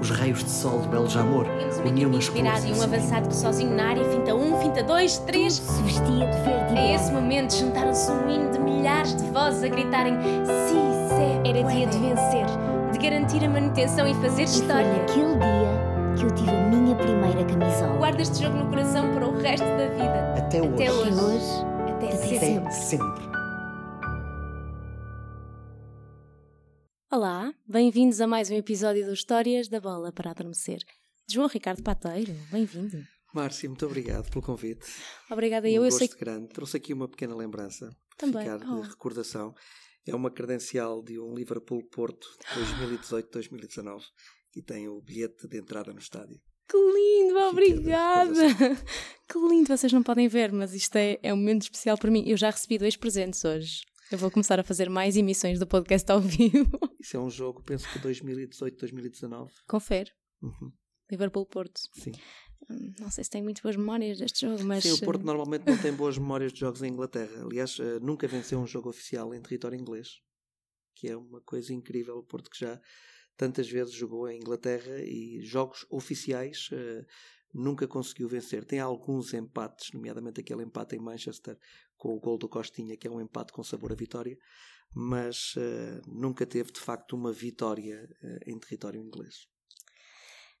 os raios de sol de Beljamor um uniam as inspirado cores. e um avançado que sozinho na área, finta um, finta dois, três. Se vestia de verde e A esse momento juntaram-se um hino de milhares de vozes a gritarem Si, se, Era dia de vencer. de garantir a manutenção e fazer E foi história. naquele dia que eu tive a minha primeira camisola. Guarda este jogo no coração para o resto da vida. Até hoje. Até hoje. Até hoje, Até Até sempre. sempre. Bem-vindos a mais um episódio do Histórias da Bola para Adormecer. João Ricardo Pateiro, bem-vindo. Márcia, muito obrigado pelo convite. Obrigada um eu, eu gosto sei que grande. Trouxe aqui uma pequena lembrança Também. ficar Oh. de recordação. É uma credencial de um Liverpool-Porto 2018-2019 e tem o bilhete de entrada no estádio. Que lindo, obrigada! Que lindo, vocês não podem ver, mas isto é, é um momento especial para mim. Eu já recebi dois presentes hoje. Eu vou começar a fazer mais emissões do podcast ao vivo. Isso é um jogo, penso que 2018-2019. Confere. Uhum, Liverpool-Porto. Sim. Hum, Não sei se tenho muito boas memórias deste jogo, mas. Sim, o Porto eh, normalmente não tem boas memórias de jogos em Inglaterra. Aliás, eh, nunca venceu um jogo oficial em território inglês, que é uma coisa incrível. O Porto que já tantas vezes jogou em Inglaterra e jogos oficiais eh, nunca conseguiu vencer. Tem alguns empates, nomeadamente aquele empate em Manchester com o gol do Costinha, que é um empate com sabor a vitória, mas eh, nunca teve de facto uma vitória eh, em território inglês.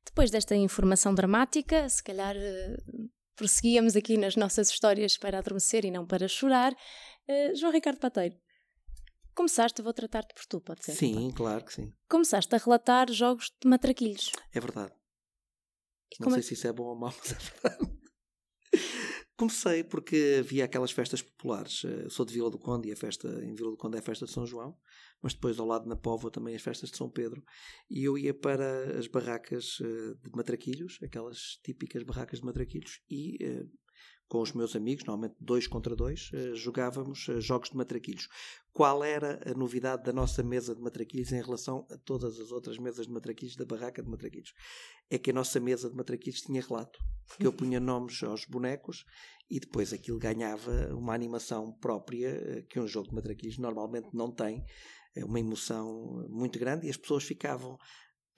Depois desta informação dramática, se calhar eh, prosseguíamos aqui nas nossas histórias para adormecer e não para chorar. João Ricardo Pateiro, começaste, vou tratar-te por tu, pode ser? Sim, claro que sim. Começaste a relatar jogos de matraquilhos. É verdade. E Não como é sei se isso é bom ou mau, mas é verdade. Comecei porque havia aquelas festas populares. Eh, Sou de Vila do Conde e a festa em Vila do Conde é a festa de São João, mas depois ao lado na Póvoa também as festas de São Pedro. E eu ia para as barracas eh, de matraquilhos, aquelas típicas barracas de matraquilhos, e eh, com os meus amigos, normalmente dois contra dois, eh, jogávamos eh, jogos de matraquilhos. Qual era a novidade da nossa mesa de matraquilhos em relação a todas as outras mesas de matraquilhos da barraca de matraquilhos? É que a nossa mesa de matraquilhos tinha relato, porque eu punha nomes aos bonecos e depois aquilo ganhava uma animação própria eh, que um jogo de matraquilhos normalmente não tem, é uma emoção muito grande e as pessoas ficavam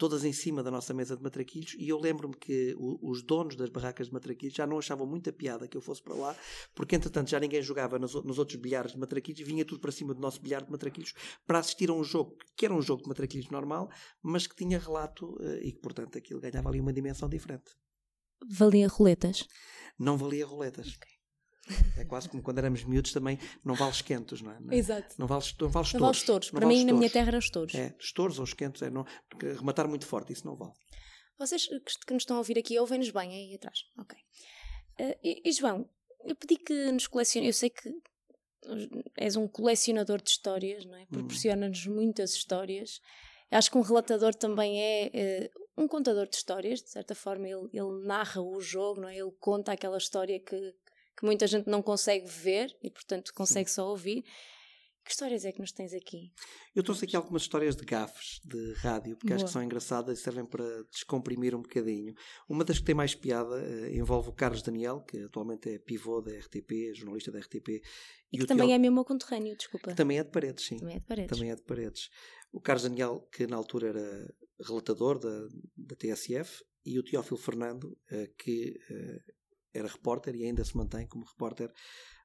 todas em cima da nossa mesa de matraquilhos e eu lembro-me que o- os donos das barracas de matraquilhos já não achavam muita piada que eu fosse para lá, porque entretanto já ninguém jogava nos, nos outros bilhares de matraquilhos e vinha tudo para cima do nosso bilhar de matraquilhos para assistir a um jogo que era um jogo de matraquilhos normal, mas que tinha relato eh, e que portanto aquilo ganhava ali uma dimensão diferente. Valia roletas. Não valia roletas. É quase como quando éramos miúdos também, não vale esquentos, não é? Não, Exato. não vale, não vale Não vale os touros. Para mim, na minha terra, eram os touros. É, os touros ou os quentes, é, não, rematar muito forte, isso não vale. Vocês que nos estão a ouvir aqui ouvem-nos bem aí atrás. Ok. Eh, e, e, João, eu pedi que nos colecione. Eu sei que és um colecionador de histórias, não é? Proporciona-nos muitas histórias. Acho que um relatador também é eh, um contador de histórias, de certa forma, ele, ele narra o jogo, não é? Ele conta aquela história que, que muita gente não consegue ver e, portanto, consegue só ouvir. Que histórias é que nos tens aqui? Eu trouxe aqui algumas histórias de gafes de rádio, porque acho Boa. que são engraçadas e servem para descomprimir um bocadinho. Uma das que tem mais piada eh, envolve o Carlos Daniel, que atualmente é pivô da RTP, jornalista da RTP. E o que também Tiago- é meu meu conterrâneo, desculpa. também é de paredes, sim. Também é de paredes. Também é de paredes. O Carlos Daniel, que na altura era relatador da, da TSF, e o Teófilo Fernando, eh, que eh, era repórter e ainda se mantém como repórter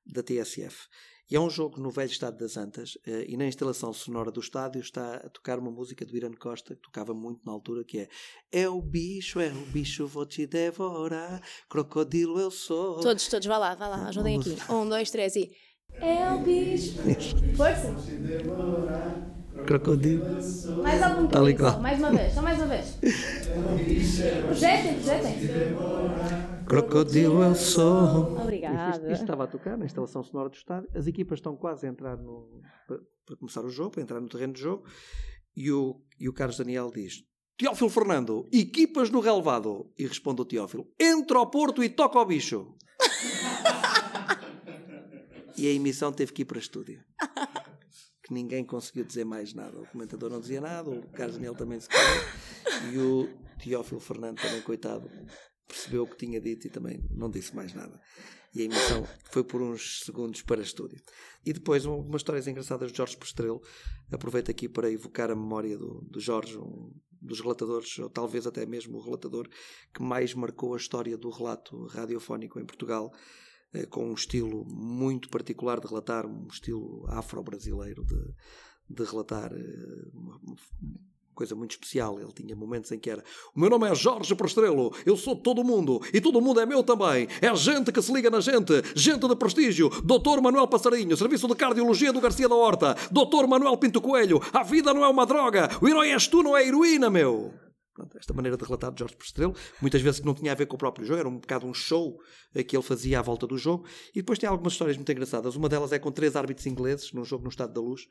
da TSF. E é um jogo no velho estado das Antas, eh, e na instalação sonora do estádio está a tocar uma música do Irã Costa, que tocava muito na altura, que é É o bicho, é o bicho, vou te devorar, crocodilo eu sou. Todos, todos, vá lá, vá lá, ajudem aqui. Um, dois, três e. É o bicho. Força! Crocodilo. Mais algum qual. mais uma vez, só mais uma vez. Projetem, projetem. Crocodilo eu sou. Obrigada. Isto estava a tocar na instalação sonora do estádio. As equipas estão quase a entrar no, para, para começar o jogo, para entrar no terreno de jogo. E o, e o Carlos Daniel diz: Teófilo Fernando, equipas no relevado. E responde o Teófilo: Entra ao Porto e toca ao bicho. e a emissão teve que ir para estúdio. Que ninguém conseguiu dizer mais nada. O comentador não dizia nada, o Carlos Daniel também se calou. E o Teófilo Fernando também, coitado, percebeu o que tinha dito e também não disse mais nada. E a emissão foi por uns segundos para estúdio. E depois, um- algumas histórias engraçadas de Jorge Postrelo. Aproveito aqui para evocar a memória do, do Jorge, um dos relatadores, ou talvez até mesmo o relatador que mais marcou a história do relato radiofónico em Portugal, eh, com um estilo muito particular de relatar, um estilo afro-brasileiro de, de relatar eh, coisa muito especial. Ele tinha momentos em que era: O meu nome é Jorge Prostrelo, eu sou todo mundo e todo mundo é meu também. É gente que se liga na gente, gente de prestígio. Doutor Manuel Passarinho, Serviço de Cardiologia do Garcia da Horta. Doutor Manuel Pinto Coelho, a vida não é uma droga, o herói és tu, não é heroína, meu. esta maneira de relatar de Jorge Prostrelo, muitas vezes que não tinha a ver com o próprio jogo, era um bocado um show eh, que ele fazia à volta do jogo. E depois tem algumas histórias muito engraçadas. Uma delas é com três árbitros ingleses num jogo no Estado da Luz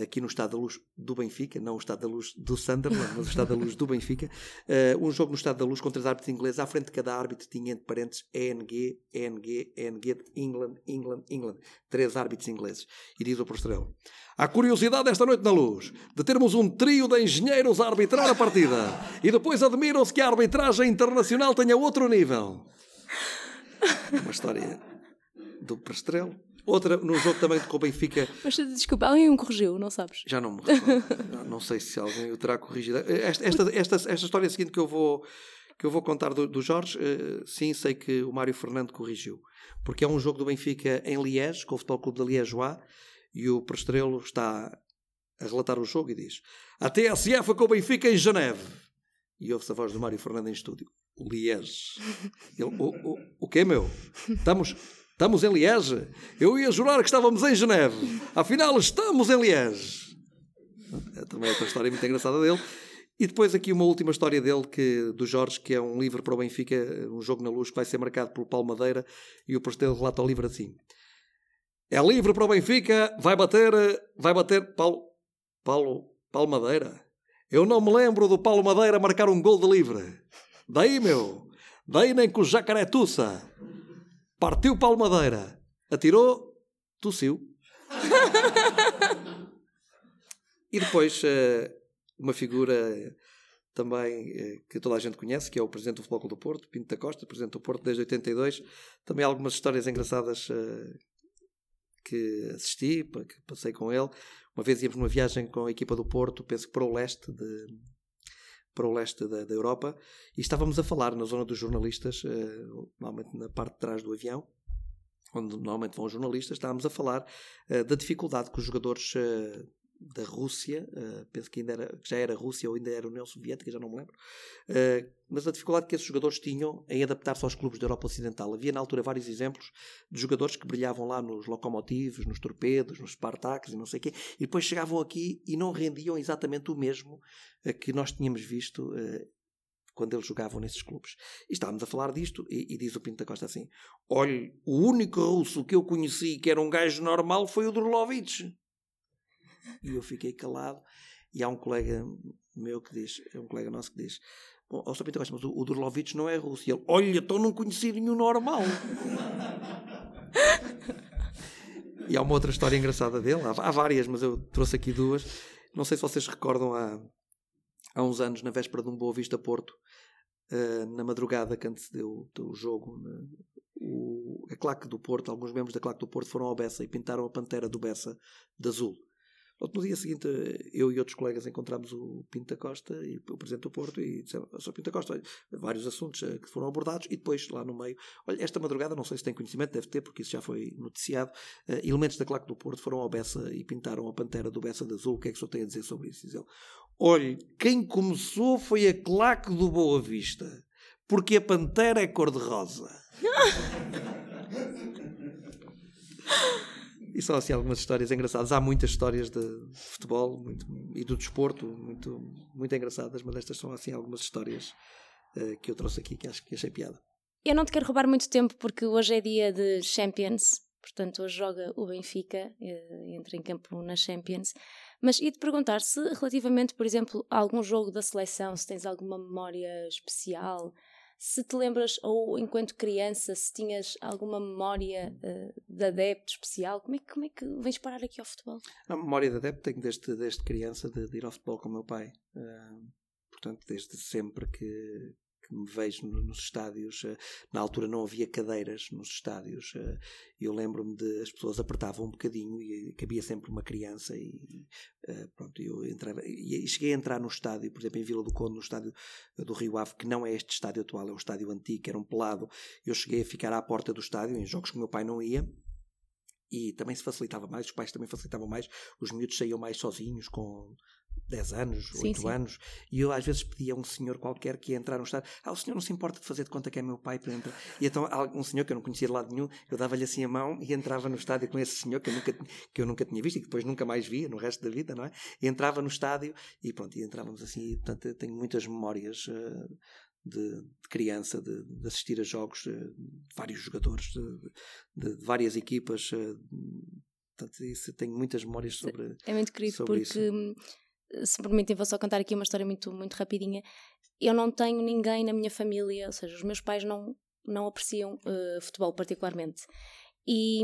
aqui no Estado da Luz do Benfica, não o Estado da Luz do Sunderland, mas o Estado da Luz do Benfica. Uh, um jogo no Estado da Luz com três árbitros ingleses. À frente de cada árbitro tinha entre parênteses ENG, ENG, ENG, England, England, England. Três árbitros ingleses. E diz o Prostrelo. Há curiosidade esta noite na luz de termos um trio de engenheiros a arbitrar a partida. E depois admiram-se que a arbitragem internacional tenha outro nível. Uma história do Prostrelo. Outra, num jogo também com o Benfica. Mas desculpa, alguém o corrigiu, não sabes? Já não me não, não sei se alguém o terá corrigido. Esta, esta, esta, esta história seguinte que eu vou, que eu vou contar do, do Jorge, uh, sim, sei que o Mário Fernando corrigiu. Porque é um jogo do Benfica em Liège, com o Futebol Clube de Liège e o Prestrelo está a relatar o jogo e diz: A TSF com o Benfica em Geneve. E ouve-se a voz do Mário Fernando em estúdio: Liège. Ele, o, o, o quê, meu? Estamos. Estamos em Liege. Eu ia jurar que estávamos em Geneve. Afinal, estamos em Liege. É também outra história muito engraçada dele. E depois aqui uma última história dele, que, do Jorge, que é um livro para o Benfica, um jogo na luz que vai ser marcado pelo Paulo Madeira, e o pastel relata o livro assim. É livre para o Benfica, vai bater, vai bater, Paulo, Paulo, Paulo Madeira. Eu não me lembro do Paulo Madeira marcar um gol de livre. Daí, meu, daí nem com o Jacaré Tussa. Partiu Paulo Madeira. Atirou, tossiu. e depois eh, uma figura também eh, que toda a gente conhece, que é o Presidente do Futebol do Porto, Pinto da Costa, Presidente do Porto desde 82. Também algumas histórias engraçadas eh, que assisti, que passei com ele. Uma vez íamos numa viagem com a equipa do Porto, penso que para o leste de, para o leste da, da, Europa e estávamos a falar na zona dos jornalistas, uh, normalmente na parte de trás do avião, onde normalmente vão os jornalistas, estávamos a falar uh, da dificuldade que os jogadores uh, da Rússia, uh, penso que ainda era, já era Rússia ou ainda era União Soviética, já não me lembro, uh, mas a dificuldade que esses jogadores tinham em adaptar-se aos clubes da Europa Ocidental. Havia na altura vários exemplos de jogadores que brilhavam lá nos locomotivos, nos torpedos, nos Spartaks e não sei o quê, e depois chegavam aqui e não rendiam exatamente o mesmo uh, que nós tínhamos visto quando eles jogavam nesses clubes. E estávamos a falar disto, e, e, diz o Pinto da Costa assim: Olha, o único russo que eu conheci que era um gajo normal foi o Drolovic. E eu fiquei calado. E há um colega meu que diz, é um colega nosso que diz: Ó, oh, Pinto Costa, mas o, o não é russo. E ele: Olha, então não conheci nenhum normal. e há uma outra história engraçada dele. Há, há, várias, mas eu trouxe aqui duas. Não sei se vocês recordam há, há uns anos, na véspera de um Boa Vista Porto, uh, na madrugada que antecedeu o jogo, o, a claque do Porto, alguns membros da claque do Porto foram ao Bessa e pintaram a pantera do Bessa de azul. No dia seguinte, eu e outros colegas encontramos o Pinto da Costa e o Presidente do Porto e dissemos, Sr. Pinto da Costa, olha, vários assuntos eh, que foram abordados e depois, lá no meio, olha, esta madrugada, não sei se tem conhecimento, deve ter, porque isso já foi noticiado, uh, elementos da claque do Porto foram ao Bessa e pintaram a pantera do Bessa de azul. O que é que o senhor tem a dizer sobre isso? Diz ele, olha, quem começou foi a claque do Boa Vista, porque a pantera é cor-de-rosa. E são assim algumas histórias engraçadas. Há muitas histórias de futebol muito, e do desporto muito, muito engraçadas, mas estas são assim algumas histórias uh, que eu trouxe aqui que acho que achei piada. Eu não te quero roubar muito tempo porque hoje é dia de Champions, portanto hoje joga o Benfica, eh, entra em campo na Champions. Mas ia-te perguntar se relativamente, por exemplo, a algum jogo da seleção, se tens alguma memória especial, se te lembras, ou enquanto criança, se tinhas alguma memória uh, de adepto especial, como é, que, como é que vens parar aqui ao futebol? A memória de adepto tenho desde, desde criança de, de ir ao futebol com o meu pai. Uh, portanto, desde sempre que, me vejo nos estádios. Uh, na altura não havia cadeiras nos estádios. Uh, eu lembro-me de as pessoas apertavam um bocadinho e cabia sempre uma criança e pronto, eu entrava e cheguei a entrar no estádio, por exemplo, em Vila do Conde, no estádio do Rio Ave, que não é este estádio atual, é um estádio antigo, era um pelado. Eu cheguei a ficar à porta do estádio em jogos que o meu pai não ia e também se facilitava mais, os pais também facilitavam mais, os miúdos saíam mais sozinhos com 10 anos, sim, 8 sim. anos, e eu às vezes pedia a um senhor qualquer que ia entrar no estádio, ah, o senhor não se importa de fazer de conta que é meu pai para entrar. E então um senhor que eu não conhecia de lado nenhum, eu dava-lhe assim a mão e entrava no estádio com esse senhor que eu nunca, que eu nunca tinha visto e que depois nunca mais via no resto da vida, não é? E entrava no estádio e pronto, e entrávamos assim, portanto tenho muitas memórias uh, de, de criança, de, de, assistir a jogos de, de vários jogadores, de, várias equipas. Eh, portanto, isso, tenho muitas memórias sobre É muito querido porque, isso. Se me permitem, vou só contar aqui uma história muito, muito rapidinha. Eu não tenho ninguém na minha família, ou seja, os meus pais não, não apreciam uh, futebol particularmente. E,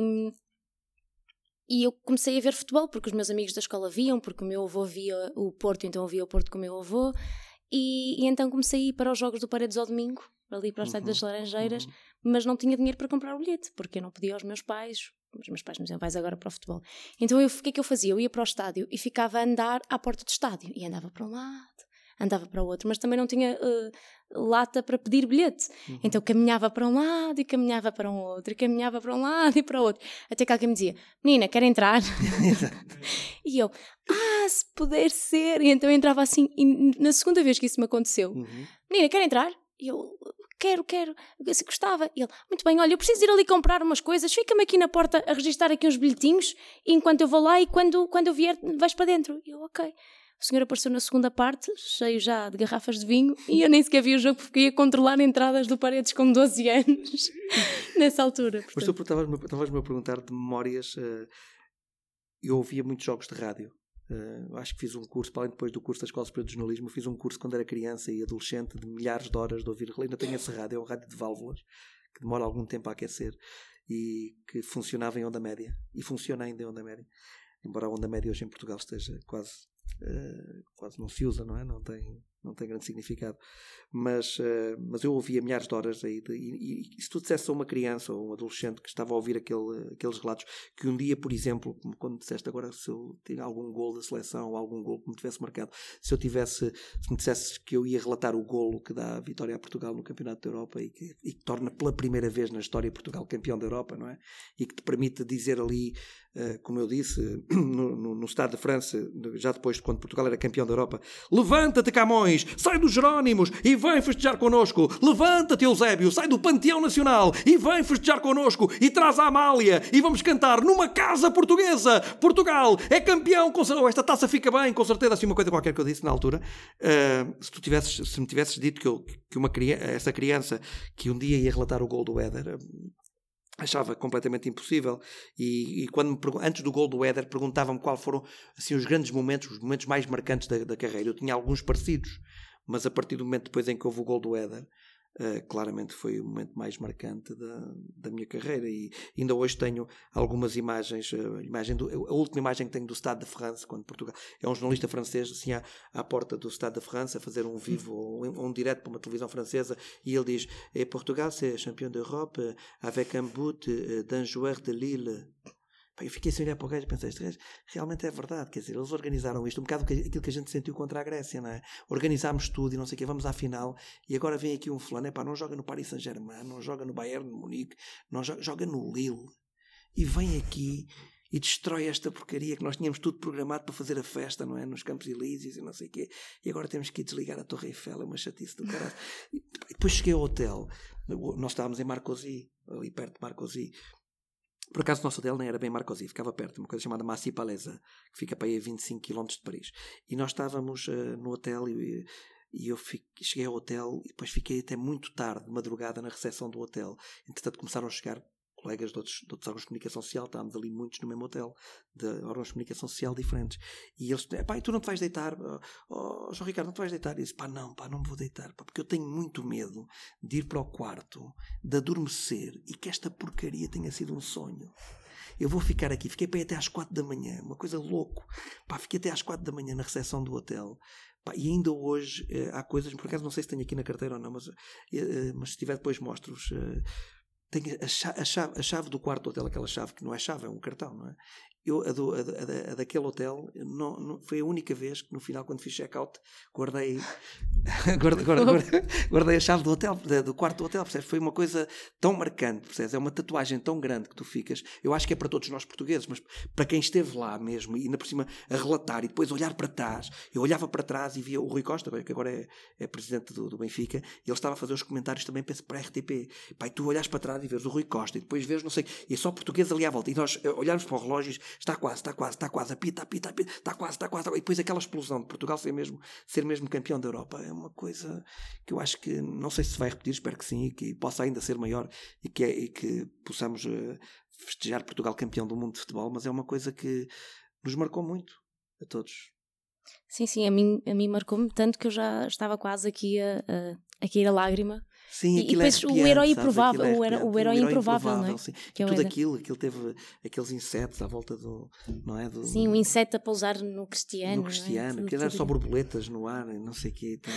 e eu comecei a ver futebol porque os meus amigos da escola viam, porque o meu avô via o Porto, então eu via o Porto com o meu avô. E, e, então comecei a ir para os Jogos do Paredes ao domingo, ali para o Estádio uhum, das Laranjeiras, uhum. mas não tinha dinheiro para comprar o bilhete, porque eu não podia aos meus pais. Os meus pais me diziam, vais agora para o futebol. Então eu, o que é que eu fazia? Eu ia para o estádio e ficava a andar à porta do estádio. E andava para um lado, andava para o outro, mas também não tinha uh, lata para pedir bilhete. Uhum. Então caminhava para um lado e caminhava para um outro, e caminhava para um lado e para o outro. Até que alguém me dizia, menina, quer entrar? e eu, ah, se puder ser. E então eu entrava assim, e na segunda vez que isso me aconteceu, uhum. menina, quer entrar? E eu, quero, quero, se gostava. E ele, muito bem, olha, eu preciso ir ali comprar umas coisas, fica-me aqui na porta a registrar aqui uns bilhetinhos, enquanto eu vou lá e quando, quando eu vier vais para dentro. E eu, ok. O senhor apareceu na segunda parte, cheio já de garrafas de vinho, e eu nem sequer vi o jogo porque ia controlar entradas do Paredes com 12 anos, nessa altura. Portanto. Mas tu estavas-me a perguntar de memórias. Uh, eu ouvia muitos jogos de rádio. Uh, acho que fiz um curso, para além depois do curso da Escola Superior de Jornalismo, fiz um curso quando era criança e adolescente de milhares de horas de ouvir. Ainda tenho esse rádio, é um rádio de válvulas, que demora algum tempo a aquecer e que funcionava em onda média. E funciona ainda em onda média. Embora a onda média hoje em Portugal esteja quase, uh, quase não se usa, não é? Não tem, não tem grande significado. Mas, uh, mas eu ouvia milhares de horas aí. De, e, e, se tu dissesse a uma criança ou um adolescente que estava a ouvir aquele, aqueles relatos, que um dia, por exemplo, quando disseste agora se eu tinha algum gol da seleção ou algum gol que me tivesse marcado, se eu tivesse, se me dissesses que eu ia relatar o golo que dá a vitória a Portugal no Campeonato da Europa e que, e que torna pela primeira vez na história Portugal campeão da Europa, não é? E que te permite dizer ali como eu disse, no, no, no, Estado de França, já depois de quando Portugal era campeão da Europa, levanta-te Camões, sai dos Jerónimos e vem festejar connosco. Levanta-te, Eusébio, sai do Panteão Nacional e vem festejar connosco e traz a Amália e vamos cantar numa casa portuguesa. Portugal é campeão. Com... Oh, esta taça fica bem, com certeza. Assim, uma coisa qualquer que eu disse na altura. Uh, se, tu tivesses, se me tivesses dito que, eu, que uma essa criança que um dia ia relatar o gol do Éder achava completamente impossível e, e quando me, antes do gol do Éder perguntavam-me quais foram assim os grandes momentos, os momentos mais marcantes da, da, carreira. Eu tinha alguns parecidos, mas a partir do momento depois em que houve o gol do Éder, uh, claramente foi o momento mais marcante da, da minha carreira e ainda hoje tenho algumas imagens, uh, imagem do, a última imagem que tenho do Stade de France, quando Portugal é um jornalista francês assim à, à porta do Stade de France a fazer um vivo ou um, um direto para uma televisão francesa e ele diz, Portugal c'est champion d'Europe avec un but d'un joueur de Lille eu fiquei sem olhar para o gajo e pensei, este gajo realmente é verdade, quer dizer, eles organizaram isto, um bocado aquilo que a gente sentiu contra a Grécia, não é? Organizámos tudo e não sei o quê, vamos à final, e agora vem aqui um fulano, pá, não joga no Paris Saint-Germain, não joga no Bayern de Munique, não joga, joga no Lille, e vem aqui e destrói esta porcaria que nós tínhamos tudo programado para fazer a festa, não é? Nos Campos Elíseos e não sei o quê, e agora temos que ir desligar a Torre Eiffel, é uma chatice do caralho. E depois cheguei ao hotel, nós estávamos em Marcosi, ali perto de Marcosi, por acaso o nosso hotel nem era bem Marcosi, ficava perto, uma coisa chamada Massi Palesa, que fica para aí a 25 km de Paris. E nós estávamos uh, no hotel e, e eu fiquei, cheguei ao hotel e depois fiquei até muito tarde, de madrugada, na recepção do hotel. Entretanto começaram a chegar colegas de outros, de outros órgãos de comunicação social, estávamos ali muitos no mesmo hotel, de órgãos de comunicação social diferentes. E eles, pá, e tu não te vais deitar? Oh, João Ricardo, não te vais deitar? E eu disse, pá, não, pá, não me vou deitar, pá, porque eu tenho muito medo de ir para o quarto, de adormecer e que esta porcaria tenha sido um sonho. eu vou ficar aqui. Fiquei para até às quatro da manhã, uma coisa louco. Pá, fiquei até às quatro da manhã na recepção do hotel. E ainda hoje eh, há coisas, por acaso não sei se tenho aqui na carteira ou não, mas, eh, eh, mas se tiver depois mostro-vos. Eh, tenho a chave, a, chave, a chave do quarto do hotel, aquela chave que não é chave, é um cartão, não é? Eu, a, do, a, daquele hotel, não, não, foi a única vez que no final, quando fiz check-out, guardei, guardei, guardei, guardei, a chave do hotel, do quarto do hotel, percebes? Foi uma coisa tão marcante, percebes? É uma tatuagem tão grande que tu ficas. Eu acho que é para todos nós portugueses, mas para quem esteve lá mesmo, e ainda por cima a relatar e depois olhar para trás. Eu olhava para trás e via o Rui Costa, que agora é, é presidente do, do, Benfica, e ele estava a fazer os comentários também para a RTP. Pai, tu olhas para trás e vês o Rui Costa, e depois vês, não sei, e é só português ali à volta. E nós eh, olharmos para o relógio está quase, está quase, está quase, apita, apita, apita, está quase, está quase. E depois aquela explosão de Portugal ser mesmo, ser mesmo campeão da Europa é uma coisa que eu acho que, não sei se vai repetir, espero que sim, e que possa ainda ser maior e que, é, e que possamos uh, festejar Portugal campeão do mundo de futebol, mas é uma coisa que nos marcou muito a todos. Sim, sim, a mim, a mim marcou-me tanto que eu já estava quase aqui a, a, a cair a lágrima Sim, e, e depois é o herói improvável, é o, herói, o herói improvável, não é? Sim. Que é Tudo aquilo, aquilo teve aqueles insetos à volta do, não é? Do, sim, o um inseto a pousar no Cristiano. No Cristiano, é? que era só borboletas no ar, não sei o quê. Então,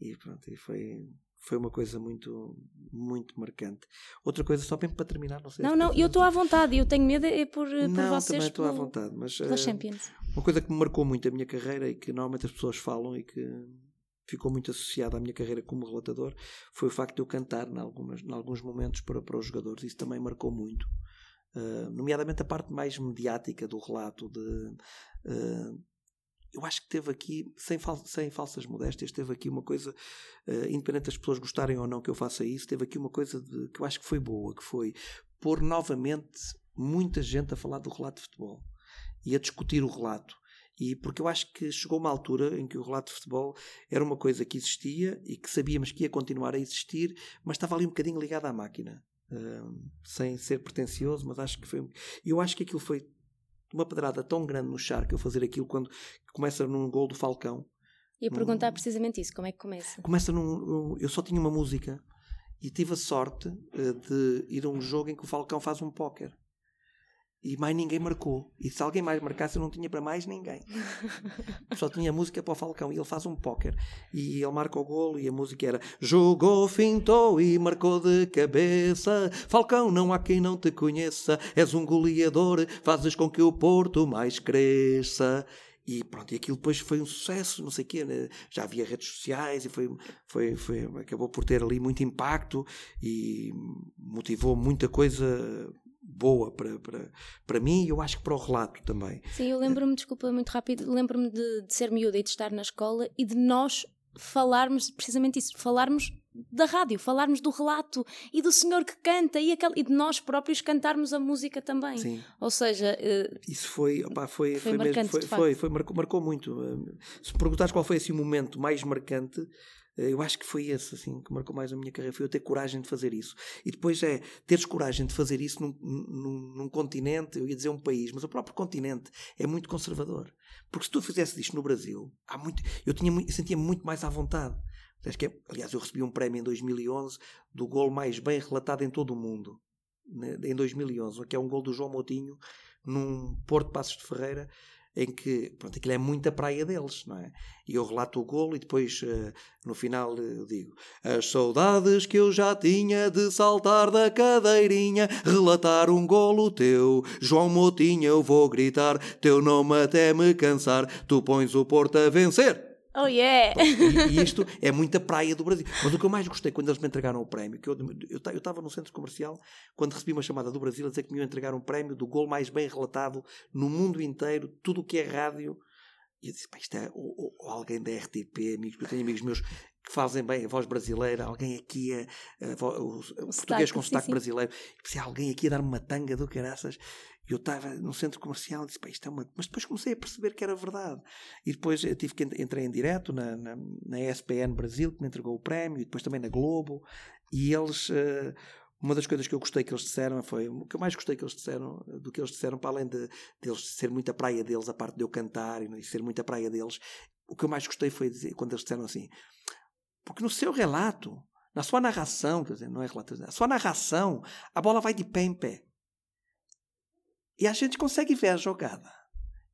e pronto, e foi foi uma coisa muito muito marcante. Outra coisa, só bem para terminar, não sei. Não, não, eu estou à vontade, eu tenho medo é por, por não, vocês. Também estou à vontade, mas uh, uma coisa que me marcou muito a minha carreira e que normalmente as pessoas falam e que ficou muito associado à minha carreira como relatador foi o facto de eu cantar em, alguns momentos para, para os jogadores. Isso também marcou muito. Uh, nomeadamente a parte mais mediática do relato de. Uh, eu acho que teve aqui, sem, fal sem falsas modéstias, teve aqui uma coisa, uh, independente das pessoas gostarem ou não que eu faça isso, teve aqui uma coisa de, que eu acho que foi boa, que foi pôr novamente muita gente a falar do relato de futebol e a discutir o relato. E porque eu acho que chegou uma altura em que o relato de futebol era uma coisa que existia e que sabíamos que ia continuar a existir, mas estava ali um bocadinho ligado à máquina. Uh, sem ser pretencioso, mas acho que foi. Eu acho que aquilo foi uma pedrada tão grande no charco eu fazer aquilo quando começa num gol do Falcão. Ia perguntar num, precisamente isso: como é que começa? Começa num. Eu só tinha uma música e tive a sorte uh, de ir a um jogo em que o Falcão faz um póquer e mais ninguém marcou. E se alguém mais marcasse, eu não tinha para mais ninguém. Só tinha música para o Falcão. E ele faz um póquer. E ele marca o golo. E a música era: Jogou, fintou e marcou de cabeça. Falcão, não há quem não te conheça. És um goleador, fazes com que o Porto mais cresça. E pronto, e aquilo depois foi um sucesso, não sei o quê, né? já havia redes sociais e foi, foi, foi, acabou por ter ali muito impacto e motivou muita coisa boa para, para, para mim e eu acho que para o relato também. Sim, eu lembro-me, desculpa, muito rápido, lembro-me de, de ser miúda e de estar na escola e de nós falarmos precisamente isso, falarmos da rádio, falarmos do relato e do senhor que canta e, aquele, e de nós próprios cantarmos a música também. Sim. Ou seja, uh, isso foi, opa, foi, foi, foi, marcante, mesmo, foi, foi, foi, marcou, marcou muito. Se perguntares qual foi esse momento mais marcante, eu acho que foi esse, assim, que marcou mais a minha carreira, foi eu ter coragem de fazer isso. E depois é teres coragem de fazer isso num, num, num, continente, eu ia dizer um país, mas o próprio continente é muito conservador. Porque se tu fizesse isto no Brasil, há muito, eu, tinha, eu sentia muito mais à vontade. É, aliás, eu recebi um prémio em 2011 do gol mais bem relatado em todo o mundo. Né, em 2011, que é um gol do João Moutinho num Porto Passos de Ferreira em que, pronto, aquilo é muita praia deles, não é? E eu relato o golo e depois, uh, no final, uh, digo As saudades que eu já tinha de saltar da cadeirinha, relatar um golo teu. João Motinha, eu vou gritar, teu nome até me cansar, tu pões o Porto a vencer. Oh yeah! E, e, isto é muita praia do Brasil. Mas o que eu mais gostei quando eles me entregaram o prémio, que eu estava no centro comercial quando recebi uma chamada do Brasil a dizer que me iam entregar um prémio do gol mais bem relatado no mundo inteiro, tudo o que é rádio. E eu disse, pá, isto é ou, ou alguém da RTP, amigos, eu tenho amigos meus fazem bem a voz brasileira, alguém aqui a, a, a, o, o português com sotaque brasileiro, e alguém aqui a dar-me uma tanga do caraças eu estava no centro comercial e disse, pá, isto é uma... Mas depois comecei a perceber que era verdade. E depois eu tive que entrei em direto na, na, na ESPN Brasil, que me entregou o prémio, e depois também na Globo. E eles... Uh, uma das coisas que eu gostei que eles disseram foi o que eu mais gostei que eles disseram do que eles disseram para além de de ser muita praia deles a parte de eu cantar e ser muita praia deles o que eu mais gostei foi dizer quando eles disseram assim porque no seu relato na sua narração quer dizer não é relato na sua narração a bola vai de pé em pé E a gente consegue ver a jogada.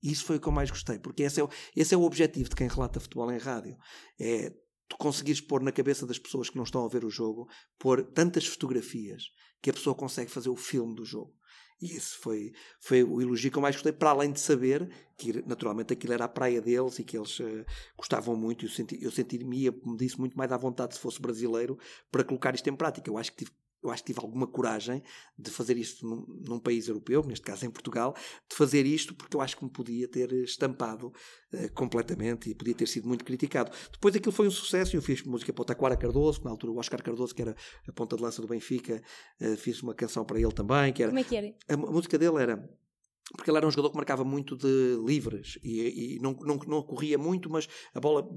E isso foi o que eu mais gostei, porque esse é, o, esse é o objetivo de quem relata futebol em rádio. É tu conseguires pôr na cabeça das pessoas que não estão a ver o jogo, pôr tantas fotografias que a pessoa consegue fazer o filme do jogo. E esse foi, foi o elogio que eu mais gostei, para além de saber que naturalmente aquilo era a praia deles e que eles uh, gostavam muito. Eu, senti, eu sentiria, como disse, muito mais à vontade se fosse brasileiro para colocar isto em prática. Eu acho que tive eu acho que tive alguma coragem de fazer isto num, num, país europeu, neste caso em Portugal, de fazer isto porque eu acho que me podia ter estampado uh, completamente e podia ter sido muito criticado. Depois aquilo foi um sucesso e eu fiz música para o Taquara Cardoso, na altura o Oscar Cardoso, que era a ponta de lança do Benfica, uh, fiz uma canção para ele também. Que era, Como é que era? A, a música dele era porque ele era um jogador que marcava muito de livres e, e não, não, não corria muito, mas a bola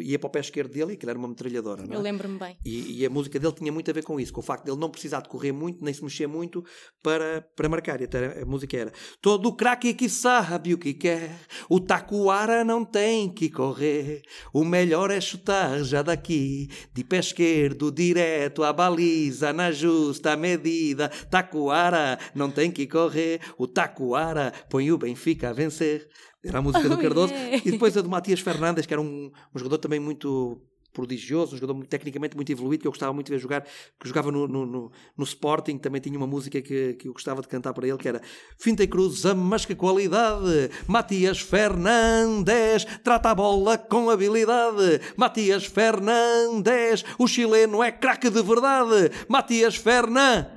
ia para o pé esquerdo dele e aquilo era uma metralhadora. É? Eu lembro-me bem. E, e, a música dele tinha muito a ver com isso, com o facto de ele não precisar de correr muito, nem se mexer muito para, para marcar. E até a música era: Todo craque que sabe o que quer, o tacuara não tem que correr, o melhor é chutar já daqui, de pé esquerdo, direto à baliza, na justa medida. Tacuara não tem que correr, o tacuara põe o Benfica a vencer. Era a música do oh, Cardoso. Yeah. E depois a do Matias Fernandes, que era um, um jogador também muito prodigioso, um jogador muito, tecnicamente muito evoluído, que eu gostava muito de ver jogar, que jogava no, no, no, no, Sporting, também tinha uma música que, que eu gostava de cantar para ele, que era Finta e cruza, mas que qualidade! Matias Fernandes trata a bola com habilidade! Matias Fernandes, o chileno é craque de verdade! Matias Fernandes!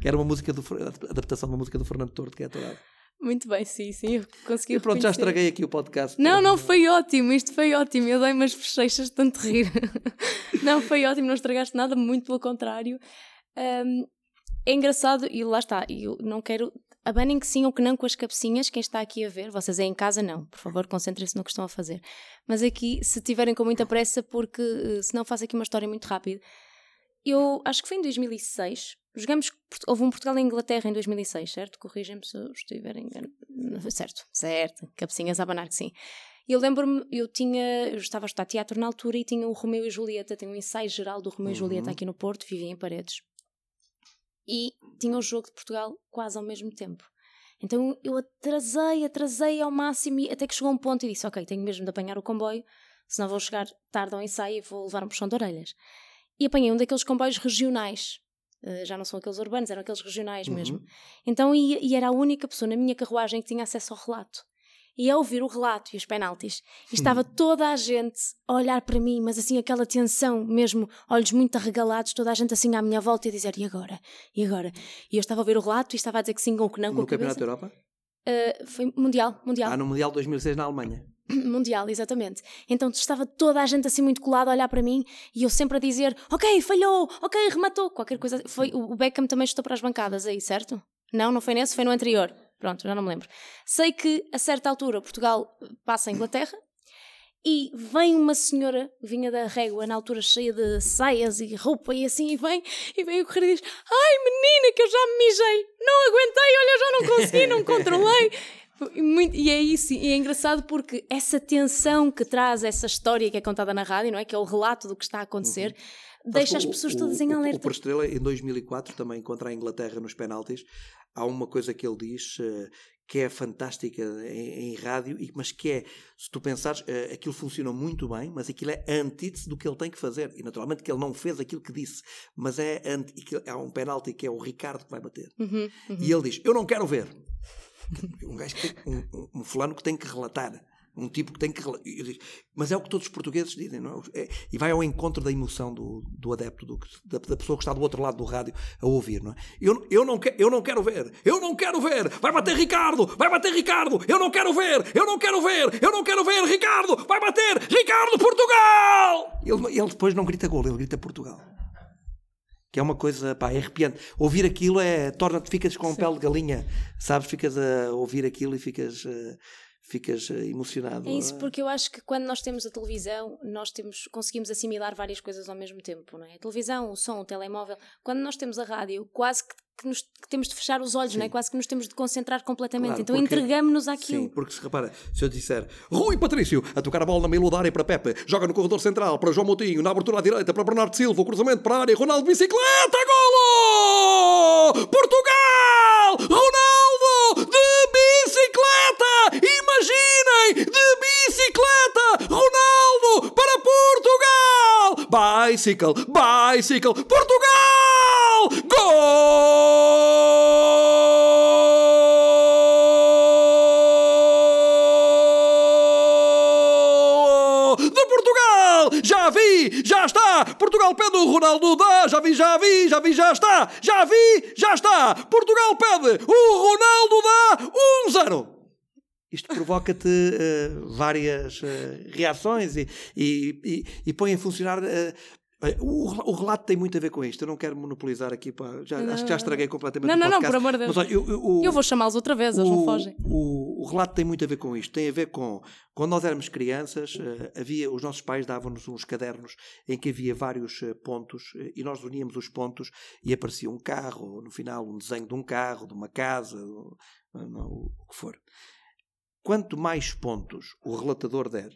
Que era uma música do, adaptação de uma música do Fernando Torto, que é toda muito bem, sim, sim, eu consegui. E pronto, já estraguei aqui o podcast. Não, não, foi ótimo, isto foi ótimo. Eu dei umas bochechas de tanto rir. não, foi ótimo, não estragaste nada, muito pelo contrário. Um, é engraçado, e lá está, eu não quero. Abanem que sim ou que não com as cabecinhas, quem está aqui a ver, vocês aí em casa não, por favor, concentrem-se no que estão a fazer. Mas aqui, se tiverem com muita pressa, porque eh, senão faço aqui uma história muito rápida. Eu acho que foi em 2006, Jogamos, houve um Portugal e Inglaterra em 2006, certo? Corrigem-me se eu estiver enganado. Certo, certo, cabecinhas a abanar que sim. Eu lembro-me, eu tinha, eu estava a estudar teatro na altura e tinha o Romeu e Julieta, tinha um ensaio geral do Romeu uhum. e Julieta aqui no Porto, vivia em Paredes. E tinha o jogo de Portugal quase ao mesmo tempo. Então eu atrasei, atrasei ao máximo, até que chegou um ponto e disse: Ok, tenho mesmo de apanhar o comboio, senão vou chegar tarde ao ensaio e vou levar um puxão de orelhas. E apanhei um daqueles comboios regionais já não são aqueles urbanos, eram aqueles regionais uhum. mesmo. Então, e, e, era a única pessoa na minha carruagem que tinha acesso ao relato. E ao ouvir o relato e os penaltis, e estava toda a gente a olhar para mim, mas assim aquela tensão mesmo, olhos muito arregalados, toda a gente assim à minha volta e a dizer: e agora? E agora? E eu estava a ouvir o relato e estava a dizer que sim ou que não. No Campeonato da Europa? Uh, foi Mundial, Mundial. Ah, no Mundial 2006 na Alemanha. Mundial, exatamente. Então estava toda a gente assim muito colada a olhar para mim e eu sempre a dizer: Ok, falhou, ok, rematou, qualquer coisa. Foi, o Beckham também estou para as bancadas aí, certo? Não, não foi nesse, foi no anterior. Pronto, já não me lembro. Sei que a certa altura Portugal passa a Inglaterra e vem uma senhora, vinha da régua na altura cheia de saias e roupa e assim, e vem, e vem o correr e diz: Ai menina, que eu já me mijei, não aguentei, olha, já não consegui, não controlei. Muito, e é isso, e é engraçado porque essa tensão que traz essa história que é contada na rádio, não é? Que é o relato do que está a acontecer, uhum. deixa as pessoas o, todas em alerta. O, o Estrela, em 2004, também contra a Inglaterra nos penaltis, há uma coisa que ele diz uh, que é fantástica em, em, rádio, mas que é, se tu pensares, uh, aquilo funciona muito bem, mas aquilo é antítese do que ele tem que fazer. E naturalmente que ele não fez aquilo que disse, mas é, anti, há um penalti que é o Ricardo que vai bater. Uhum, uhum. E ele diz: Eu não quero ver. Um gajo que um, um fulano que tem que relatar. Um tipo que tem que. Mas é o que todos os portugueses dizem, não é? é e vai ao encontro da emoção do, do adepto, do, da, da, pessoa que está do outro lado do rádio a ouvir, não é? Eu, eu, não que, eu não quero ver, eu não quero ver, vai bater Ricardo, vai bater Ricardo, eu não quero ver, eu não quero ver, eu não quero ver, Ricardo, vai bater, Ricardo, Portugal! Ele, ele depois não grita gol, ele grita Portugal que é uma coisa, pá, é arrepiante. Ouvir aquilo é, torna-te, ficas com Sim. pele de galinha, sabes? Ficas a ouvir aquilo e ficas, uh, ficas eh, emocionado. É isso, eh. porque eu acho que quando nós temos a televisão, nós temos, conseguimos assimilar várias coisas ao mesmo tempo, não é? A televisão, o som, o telemóvel. Quando nós temos a rádio, quase que, que nos- que temos de fechar os olhos, não é? Quase que nos temos de concentrar completamente. Claro, então porque- entregamos-nos àquilo. Sim, porque se repara, se eu disser Rui Patrício a tocar a bola na meio da área para Pepe, joga no corredor central para João Moutinho, na abertura à direita para Bernardo Silva, o cruzamento para a área, Ronaldo de bicicleta, golo! Portugal! Ronaldo de bicicleta! Imaginem, de bicicleta! Ronaldo para Portugal! Bicycle, bicycle, Portugal! Gol! De Portugal! Já vi, já está! Portugal pede o Ronaldo dá! Já vi, já vi, já vi, já está! Já vi, já está! Portugal pede o Ronaldo dá 1-0! Isto provoca-te eh, várias eh, reações e, e, e, e põe a funcionar. eh, o, o relato tem muito a ver com isto. Eu não quero monopolizar aqui. Pá, já, acho que já estraguei completamente Não, o não, não, podcast. por amor de Deus. Mas, olha, eu, eu- o- Eu vou chamá-los outra vez, eles não o- fogem. O, o relato tem muito a ver com isto. Tem a ver com quando nós éramos crianças, havia os nossos pais davam-nos uns cadernos em que havia vários pontos e nós uníamos os pontos e aparecia um carro, no final um desenho de um carro, de uma casa, não, o que for. Quanto mais pontos o relatador der,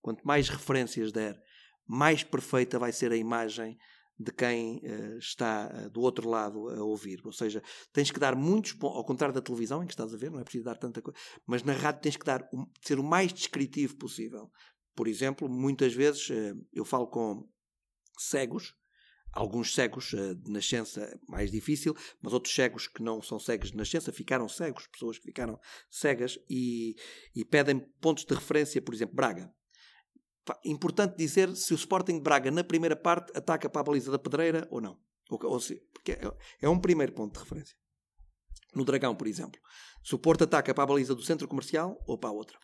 quanto mais referências der, mais perfeita vai ser a imagem de quem eh, está eh, do outro lado a ouvir. Ou seja, tens que dar muitos pontos, ao contrário da televisão, em que estás a ver, não é preciso dar tanta coisa, mas na rádio tens que dar, um- ser o mais descritivo possível. Por exemplo, muitas vezes eh, eu falo com cegos, alguns cegos eh, de nascença mais difícil, mas outros cegos que não são cegos de nascença ficaram cegos, pessoas que ficaram cegas e, e pedem pontos de referência, por exemplo, Braga. Importante dizer se o Sporting de Braga na primeira parte ataca para a baliza da pedreira ou não. Ou, ou se, porque é, é um primeiro ponto de referência. No Dragão, por exemplo. Se o Porto ataca para a baliza do centro comercial ou para a outra.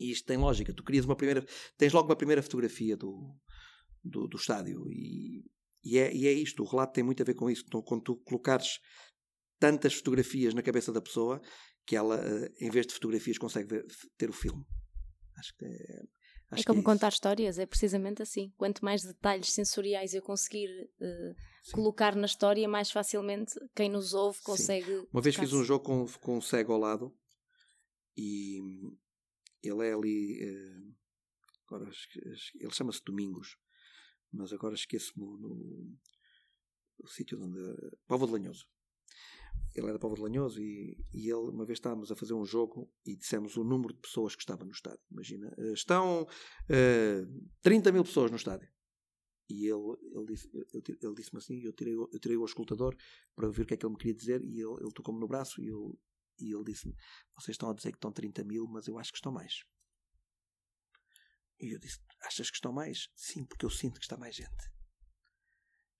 E isto tem lógica. Tu crias uma primeira. Tens logo uma primeira fotografia do, do, do estádio. E, e, é, e é isto. O relato tem muito a ver com isso. Então, quando tu colocares tantas fotografias na cabeça da pessoa que ela, eh, em vez de fotografias, consegue ver- ter o filme. Acho que é. Acho É que como isso. contar histórias, é precisamente assim. Quanto mais detalhes sensoriais eu conseguir eh, colocar na história, mais facilmente quem nos ouve consegue. Uma vez fiz um jogo com, com um cego ao lado e ele é ali. eh, agora, ele chama-se Domingos, mas agora esqueço-me no, no, sítio onde. Povo de Lanhoso. Ele era Povo de Lanhoso e, e ele, uma vez estávamos a fazer um jogo e dissemos o número de pessoas que estavam no estádio. Imagina, eh, estão eh, 30 mil pessoas no estádio. E ele, ele, disse, ele, ele disse-me assim, eu tirei, eu tirei o escutador para ver o que é que ele me queria dizer e ele, ele tocou-me no braço e, eu, e ele disse-me, vocês estão a dizer que estão 30 mil, mas eu acho que estão mais. E eu disse, achas que estão mais? Sim, porque eu sinto que está mais gente.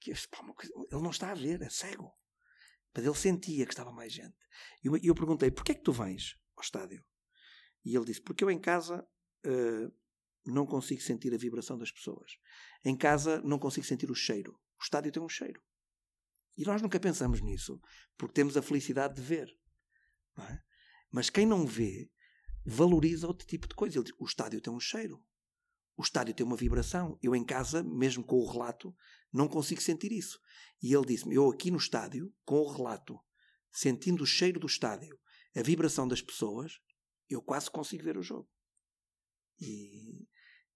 Que, pá, ele não está a ver, é cego. Mas ele sentia que estava mais gente. E eu, eu perguntei, porquê é que tu vais ao estádio? E ele disse, porque eu em casa eh, não consigo sentir a vibração das pessoas. Em casa não consigo sentir o cheiro. O estádio tem um cheiro. E nós nunca pensamos nisso, porque temos a felicidade de ver. é? Mas quem não vê, valoriza outro tipo de coisa. Ele diz, o estádio tem um cheiro. O estádio tem uma vibração. Eu em casa, mesmo com o relato, não consigo sentir isso. E ele disse-me, eu aqui no estádio, com o relato, sentindo o cheiro do estádio, a vibração das pessoas, eu quase consigo ver o jogo. E,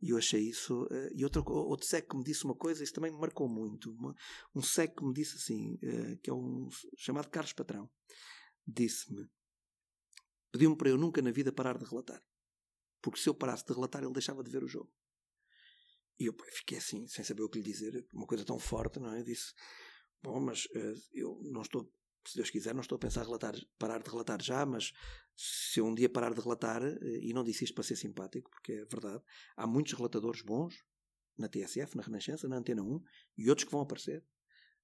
e eu achei isso. eh, e outro, outro cego que me disse uma coisa, isso também me marcou muito. Uma- um cego que me disse assim, eh, que é um chamado Carlos Patrão, disse-me: pediu-me para eu nunca na vida parar de relatar. Porque se eu parasse de relatar, ele deixava de ver o jogo. E eu fiquei assim, sem saber o que lhe dizer, uma coisa tão forte, não é? Eu disse: Bom, mas eh, eu não estou, se Deus quiser, não estou a pensar relatar, parar de relatar já, mas se eu um dia parar de relatar, eh, e não disse isto para ser simpático, porque é verdade, há muitos relatadores bons na TSF, na Renascença, na Antena 1, e outros que vão aparecer,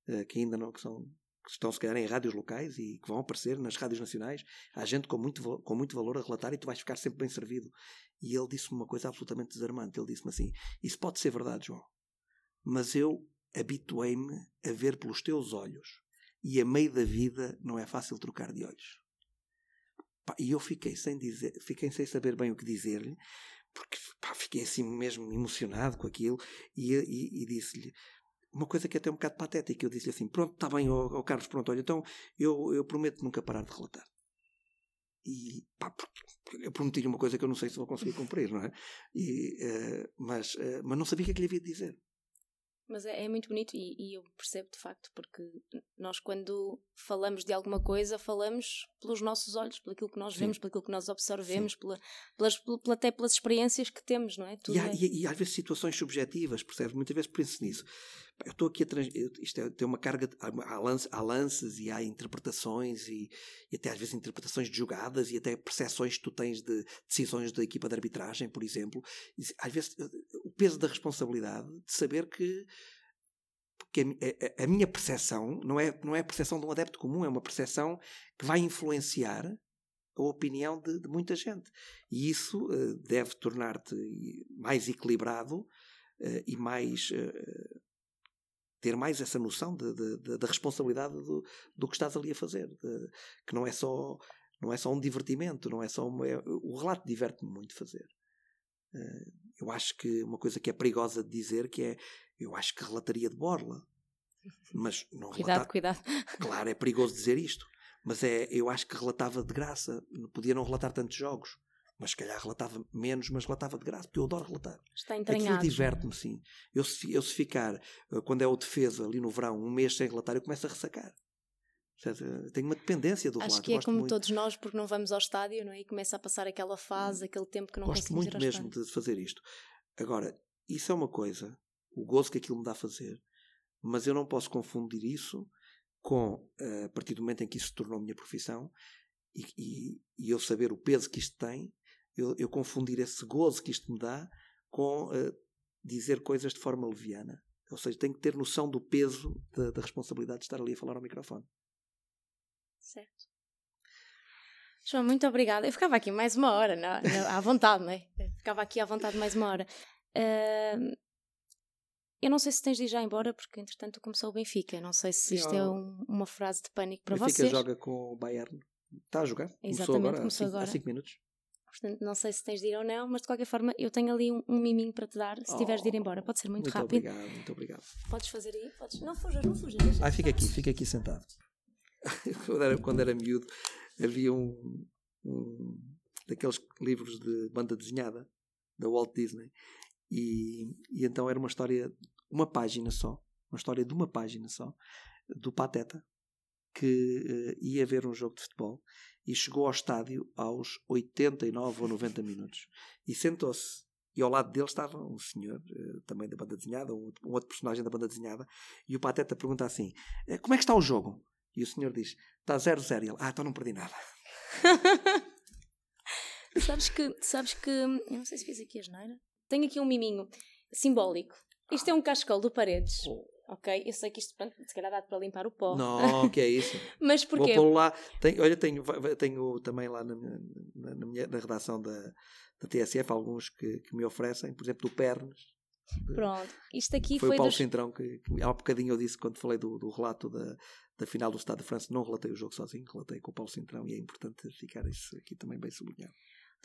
eh, que ainda não, que são que estão se calhar em rádios locais e que vão aparecer nas rádios nacionais. Há gente com muito, com muito valor a relatar e tu vais ficar sempre bem servido. E ele disse-me uma coisa absolutamente desarmante. Ele disse-me assim: Isso pode ser verdade, João, mas eu habituei-me a ver pelos teus olhos e a meio da vida não é fácil trocar de olhos. E eu fiquei sem dizer, fiquei sem saber bem o que dizer-lhe, porque pá, fiquei assim mesmo emocionado com aquilo e, e, e disse-lhe uma coisa que é até um bocado patética. Eu disse-lhe assim: Pronto, está bem, ó, ó Carlos, pronto, olha, então eu, eu prometo nunca parar de relatar. E pá, eu prometi-lhe uma coisa que eu não sei se vou conseguir cumprir, não é? E, uh, mas, uh, mas não sabia o que é que lhe havia de dizer. Mas é, é muito bonito e, e, eu percebo de facto, porque nós, quando falamos de alguma coisa, falamos pelos nossos olhos, pelo que nós Sim. vemos, pelo que nós absorvemos, pela, pelas, pela, até pelas experiências que temos, não é? E, há, é... E, e, às vezes situações subjetivas, percebe? Muitas vezes penso nisso. Eu estou aqui a trans... isto é, tem uma carga, há, lance, há lances e há interpretações e, e, até às vezes interpretações de jogadas e até percepções que tu tens de decisões da equipa de arbitragem, por exemplo. E, às vezes o peso da responsabilidade de saber que porque a, a, a, minha percepção não é, não é a percepção de um adepto comum, é uma percepção que vai influenciar a opinião de, de muita gente. E isso uh, deve tornar-te mais equilibrado uh, e mais. Uh, ter mais essa noção da responsabilidade do, do que estás ali a fazer. De, que não é só. Não é só um divertimento, não é só uma, é, o relato diverte-me muito fazer. eu acho que uma coisa que é perigosa de dizer que é eu acho que relataria de borla. Mas não Cuidado, cuidado. Claro, é perigoso dizer isto. Mas é, eu acho que relatava de graça. Podia não relatar tantos jogos. Mas se calhar relatava menos, mas relatava de graça, porque eu adoro relatar. Está entranhado. Aquilo diverte-me, sim. Eu se, eu se ficar, eh, quando é o defesa, ali no verão, um mês sem relatar, eu começo a ressacar. Tenho uma dependência do Acho relato. que é como muito. todos nós, porque não vamos ao estádio, não é? E começa a passar aquela fase, aquele tempo que não Gosto muito mesmo de fazer isto. Agora, isso é uma coisa o gozo que aquilo me dá a fazer. Mas eu não posso confundir isso com, eh, a partir do momento em que isso se tornou minha profissão e, e, e eu saber o peso que isto tem, eu, eu, confundir esse gozo que isto me dá com uh, dizer coisas de forma leviana. Ou seja, tenho que ter noção do peso da, da responsabilidade de estar ali a falar ao microfone. Certo. João, muito obrigada. Eu ficava aqui mais uma hora, não, não, à vontade, não é? Eu ficava aqui à vontade mais uma hora. Uh, eu não sei se tens de ir já embora, porque entretanto começou o Benfica. Não sei se isto é um, uma frase de pânico para Benfica vocês. Benfica joga com o Bayern. Está a jogar. Exatamente, começou agora, começou há, agora. há cinco minutos. Portanto, não sei se tens de ir ou não, mas de qualquer forma eu tenho ali um, um miminho para te dar se oh, tiveres de ir embora. Pode ser muito, muito rápido. Muito obrigado, muito obrigado. Podes fazer aí? Podes. Não fujas, não fujas. Ah, fica aqui, fica aqui sentado. quando, era, quando era miúdo havia um, um daqueles livros de banda desenhada da Walt Disney e, e então era uma história uma página só, uma história de uma página só, do Pateta, que uh, ia ver um jogo de futebol e chegou ao estádio aos 89 ou 90 minutos e sentou-se. E ao lado dele estava um senhor, uh, também da banda desenhada, um, um, outro personagem da banda desenhada, e o Pateta pergunta assim: eh, Como é que está o jogo? E o senhor diz: Está 0-0. E ele: Ah, então não perdi nada. sabes que, sabes que, eu não sei se fiz aqui a geneira, tenho aqui um miminho simbólico isto é um cascol do Paredes. Oh. Ok? Eu sei que isto, pronto, se calhar dá para limpar o pó. Não, que é isso. Mas porquê? Vou pôr lá. Tenho, olha, tenho, tenho também lá na, minha, na, minha, na redação da, da TSF alguns que, que me oferecem, por exemplo, do Pernas. Pronto, isto aqui foi. Foi o Paulo dos... Cintrão que, que há um bocadinho eu disse quando falei do, do relato da, da final do Estado de França, não relatei o jogo sozinho, relatei com o Paulo Cintrão e é importante ficar isso aqui também bem sublinhado.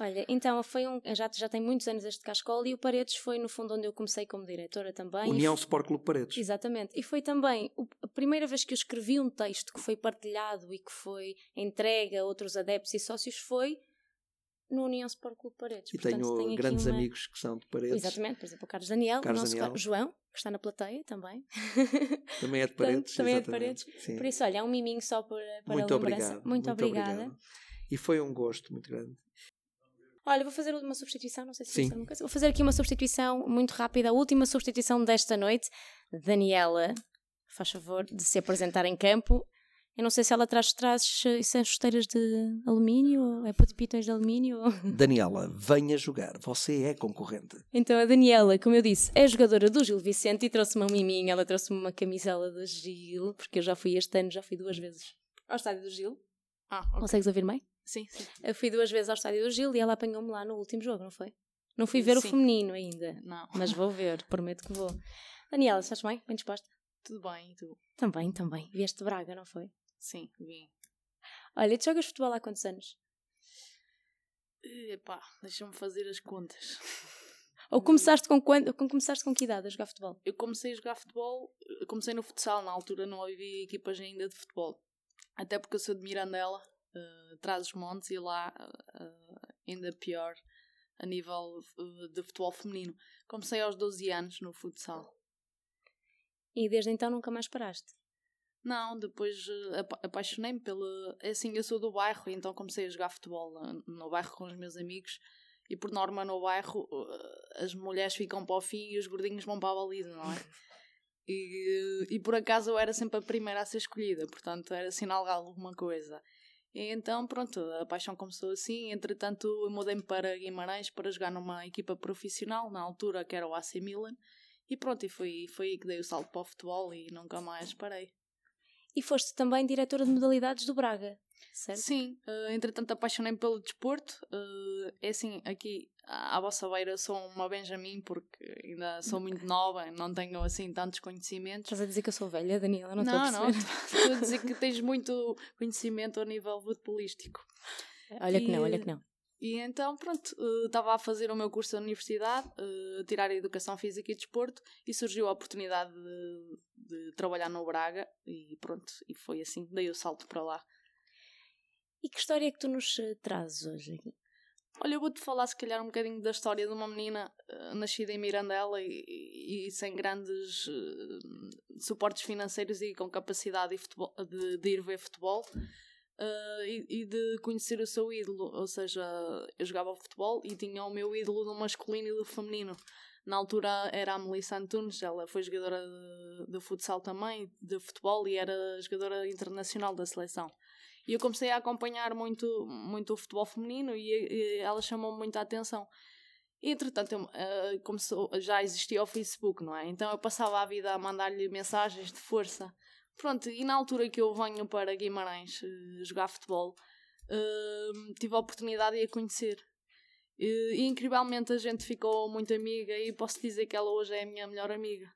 Olha, então foi um. Já, já tem muitos anos este cascol e o Paredes foi no fundo onde eu comecei como diretora também. União Sport Clube Paredes. Exatamente. E foi também a primeira vez que eu escrevi um texto que foi partilhado e que foi entregue a outros adeptos e sócios foi no União Sport Clube Paredes. E Portanto, tenho grandes uma... amigos que são de Paredes. Exatamente, por exemplo, o Carlos Daniel, Carlos o nosso Daniel. João, que está na plateia também. Também é de Paredes. também é de Paredes. Sim. Por isso, olha, é um miminho só para, para muito a lembrança. Obrigado. Muito, muito obrigada. Obrigado. E foi um gosto muito grande. Olha, vou fazer uma substituição, não sei se alguma coisa. Vou fazer aqui uma substituição muito rápida, a última substituição desta noite. Daniela, faz favor de se apresentar em campo. Eu não sei se ela traz, traz são chuteiras de alumínio ou é pitões de alumínio. Daniela, venha jogar, você é concorrente. Então a Daniela, como eu disse, é jogadora do Gil Vicente e trouxe-me um miminho, ela trouxe-me uma camisola do Gil, porque eu já fui este ano, já fui duas vezes ao estádio do Gil. Ah, okay. Consegues ouvir bem? Sim, sim. Eu fui duas vezes ao estádio do Gil e ela apanhou-me lá no último jogo, não foi? Não fui ver sim. o feminino ainda. Não. Mas vou ver, prometo que vou. Daniela, estás bem? Bem disposta? Tudo bem, e tu? Também, também. Vieste Braga, não foi? Sim, vim. Olha, tu jogas futebol há quantos anos? epá, deixa-me fazer as contas. Ou começaste com, quando, com, começaste com que idade a jogar futebol? Eu comecei a jogar futebol, comecei no futsal, na altura não havia equipas ainda de futebol. Até porque eu sou de Mirandela, uh, traz os montes e lá uh, ainda pior a nível uh, de futebol feminino. Comecei aos 12 anos no futsal. E desde então nunca mais paraste? Não, depois apaixonei-me pelo. É assim, eu sou do bairro, então comecei a jogar futebol no, bairro com os meus amigos. E por norma no bairro as mulheres ficam para o fim e os gordinhos vão para a baliza, não é? E, e por acaso eu era sempre a primeira a ser escolhida, portanto era sinal de alguma coisa. E então, pronto, a paixão começou assim. Entretanto, eu mudei-me para Guimarães para jogar numa equipa profissional, na altura que era o AC Milan. E pronto, e foi, foi aí que dei o salto para o futebol e nunca mais parei. E foste também diretora de modalidades do Braga, certo? Sim, uh, entretanto apaixonei-me pelo desporto. Uh, é assim, aqui à vossa beira sou uma Benjamin porque ainda sou muito nova, não tenho assim tantos conhecimentos. Estás a dizer que eu sou velha, Daniela? Não, não, não estou a dizer que tens muito conhecimento a nível futebolístico. Olha e, que não, olha que não. E então, pronto, estava a fazer o meu curso da universidade, uh, tirar a Educação Física e Desporto, e surgiu a oportunidade de, de, trabalhar no Braga, e pronto, e foi assim, dei o salto para lá. E que história é que tu nos uh, trazes hoje aqui? Olha, eu vou-te falar se calhar um bocadinho da história de uma menina uh, nascida em Mirandela e, e, e sem grandes suportes financeiros e com capacidade de, futebol, de, de ir ver futebol uh, e, e, de conhecer o seu ídolo. Ou seja, eu jogava futebol e tinha o meu ídolo do masculino e do feminino. Na altura era a Melissa Antunes, ela foi jogadora de, de futsal também, de futebol, e era jogadora internacional da seleção. E eu comecei a acompanhar muito, muito o futebol feminino e, e ela chamou-me muita atenção. E, entretanto, eu, uh, começou, já existia o Facebook, não é? Então eu passava a vida a mandar-lhe mensagens de força Pronto, e na altura que eu venho para Guimarães uh, jogar futebol, uh, tive a oportunidade de a conhecer. E incrivelmente a gente ficou muito amiga e posso dizer que ela hoje é a minha melhor amiga.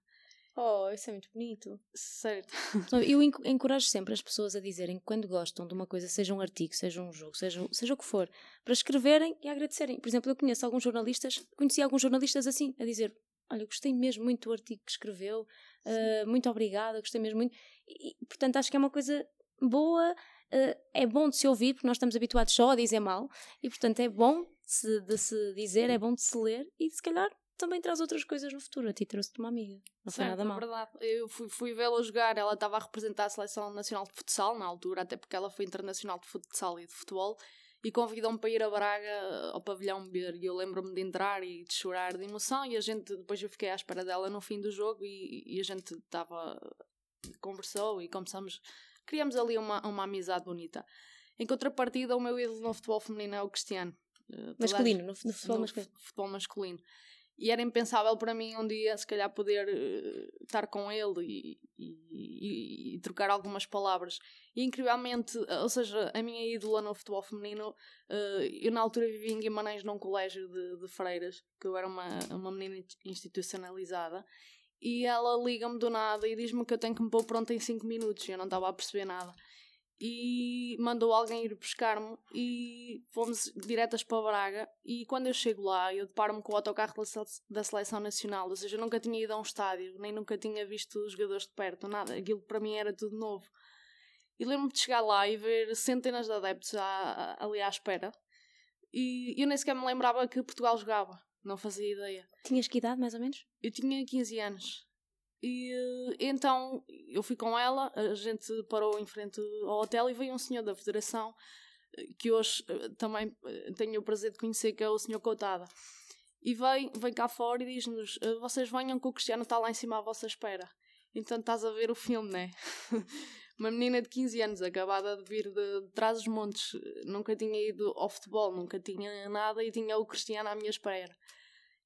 Oh, isso é muito bonito. Certo. Eu encorajo sempre as pessoas a dizerem que quando gostam de uma coisa, seja um artigo, seja um jogo, seja, seja o que for, para escreverem e agradecerem. Por exemplo, eu conheço alguns jornalistas, conheci alguns jornalistas assim, a dizer: Olha, gostei mesmo muito do artigo que escreveu, uh, muito obrigada, gostei mesmo muito. E, portanto, acho que é uma coisa boa, uh, é bom de se ouvir, porque nós estamos habituados só a dizer mal, e portanto é bom de se, de se dizer, é bom de se ler, e se calhar também traz outras coisas no futuro. A ti trouxe-te uma amiga. Não foi nada mal. É verdade. Eu fui, fui vê-la jogar, ela estava a representar a Seleção Nacional de Futsal na altura, até porque ela foi internacional de futsal e de futebol e convidam-me para ir a Braga ao pavilhão ver e eu lembro-me de entrar e de chorar de emoção e a gente, depois eu fiquei à espera dela no fim do jogo e, e a gente estava conversou e começamos criamos ali uma, uma amizade bonita em contrapartida o meu ídolo no futebol feminino é o Cristiano uh, masculino, no, no, futebol no masculino futebol masculino e era impensável para mim um dia, se calhar, poder uh, estar com ele e, e, e, trocar algumas palavras. E incrivelmente, ou seja, a minha ídola no futebol feminino, uh, eu na altura vivia em Guimarães num colégio de, de freiras, que eu era uma, uma menina institucionalizada, e ela liga-me do nada e diz-me que eu tenho que me pôr pronta em 5 minutos, e eu não estava a perceber nada e mandou alguém ir buscar-me e fomos diretas para Braga e quando eu chego lá eu deparo-me com o autocarro da Seleção Nacional, ou seja, eu nunca tinha ido a um estádio, nem nunca tinha visto os jogadores de perto, nada, aquilo para mim era tudo novo. E lembro-me de chegar lá e ver centenas de adeptos à, ali à espera e eu nem sequer me lembrava que Portugal jogava, não fazia ideia. Tinhas que idade mais ou menos? Eu tinha 15 anos. E então eu fui com ela, a gente parou em frente ao hotel e veio um senhor da Federação que hoje eh, também eh, tenho o prazer de conhecer, que é o senhor Coutada. E vem, vem cá fora e diz-nos: eh, Vocês venham que o Cristiano está lá em cima à vossa espera. Então estás a ver o filme, né? Uma menina de 15 anos, acabada de vir de, de trás dos montes, nunca tinha ido ao futebol, nunca tinha nada e tinha o Cristiano à minha espera.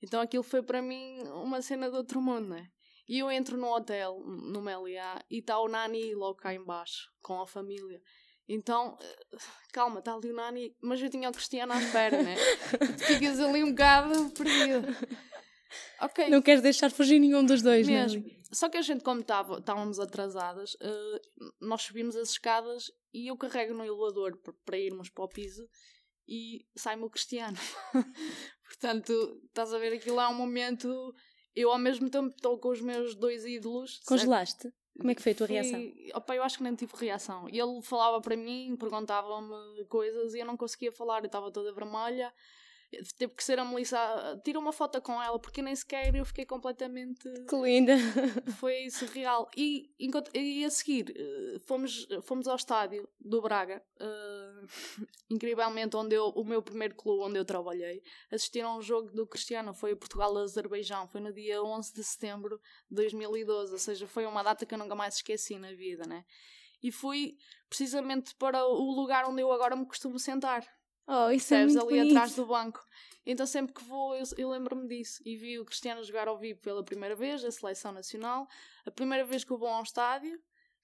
Então aquilo foi para mim uma cena de outro mundo, né? E eu entro no hotel, no Meliá, e está o Nani logo cá embaixo, com a família. Então, eh, calma, está ali o Nani, mas eu tinha o Cristiano à espera, né? Ficas ali um bocado perdido. Ok. Não queres deixar fugir nenhum dos dois, né? Mesmo. Né? Só que a gente, como tava, estávamos atrasadas, uh, nós subimos as escadas e eu carrego no elevador para irmos para o piso e sai-me o Cristiano. Portanto, estás a ver, aquilo é um momento. Eu ao mesmo tempo estou com os meus dois ídolos. certo? Congelaste? Como é que foi a tua Foi- reação? Opa, eu acho que nem tive reação. Ele falava para mim, perguntava-me coisas e eu não conseguia falar, eu estava toda vermelha. Teve que ser a Melissa, "Ah, tira uma foto com ela, porque nem sequer eu fiquei completamente. Que linda! Foi surreal. E, e a seguir, eh, fomos, fomos ao estádio do Braga, eh, incrivelmente, onde eu, o meu primeiro clube onde eu trabalhei, assistir a um jogo do Cristiano, foi o Portugal-Azerbaijão, foi no dia 11 de setembro de 2012, ou seja, foi uma data que eu nunca mais esqueci na vida, né? E fui precisamente para o lugar onde eu agora me costumo sentar Oh, isso é percebes? ali bonito. atrás do banco. Então sempre que vou, eu, eu lembro-me disso. E vi o Cristiano jogar ao vivo pela primeira vez, a seleção nacional. A primeira vez que eu vou a um estádio,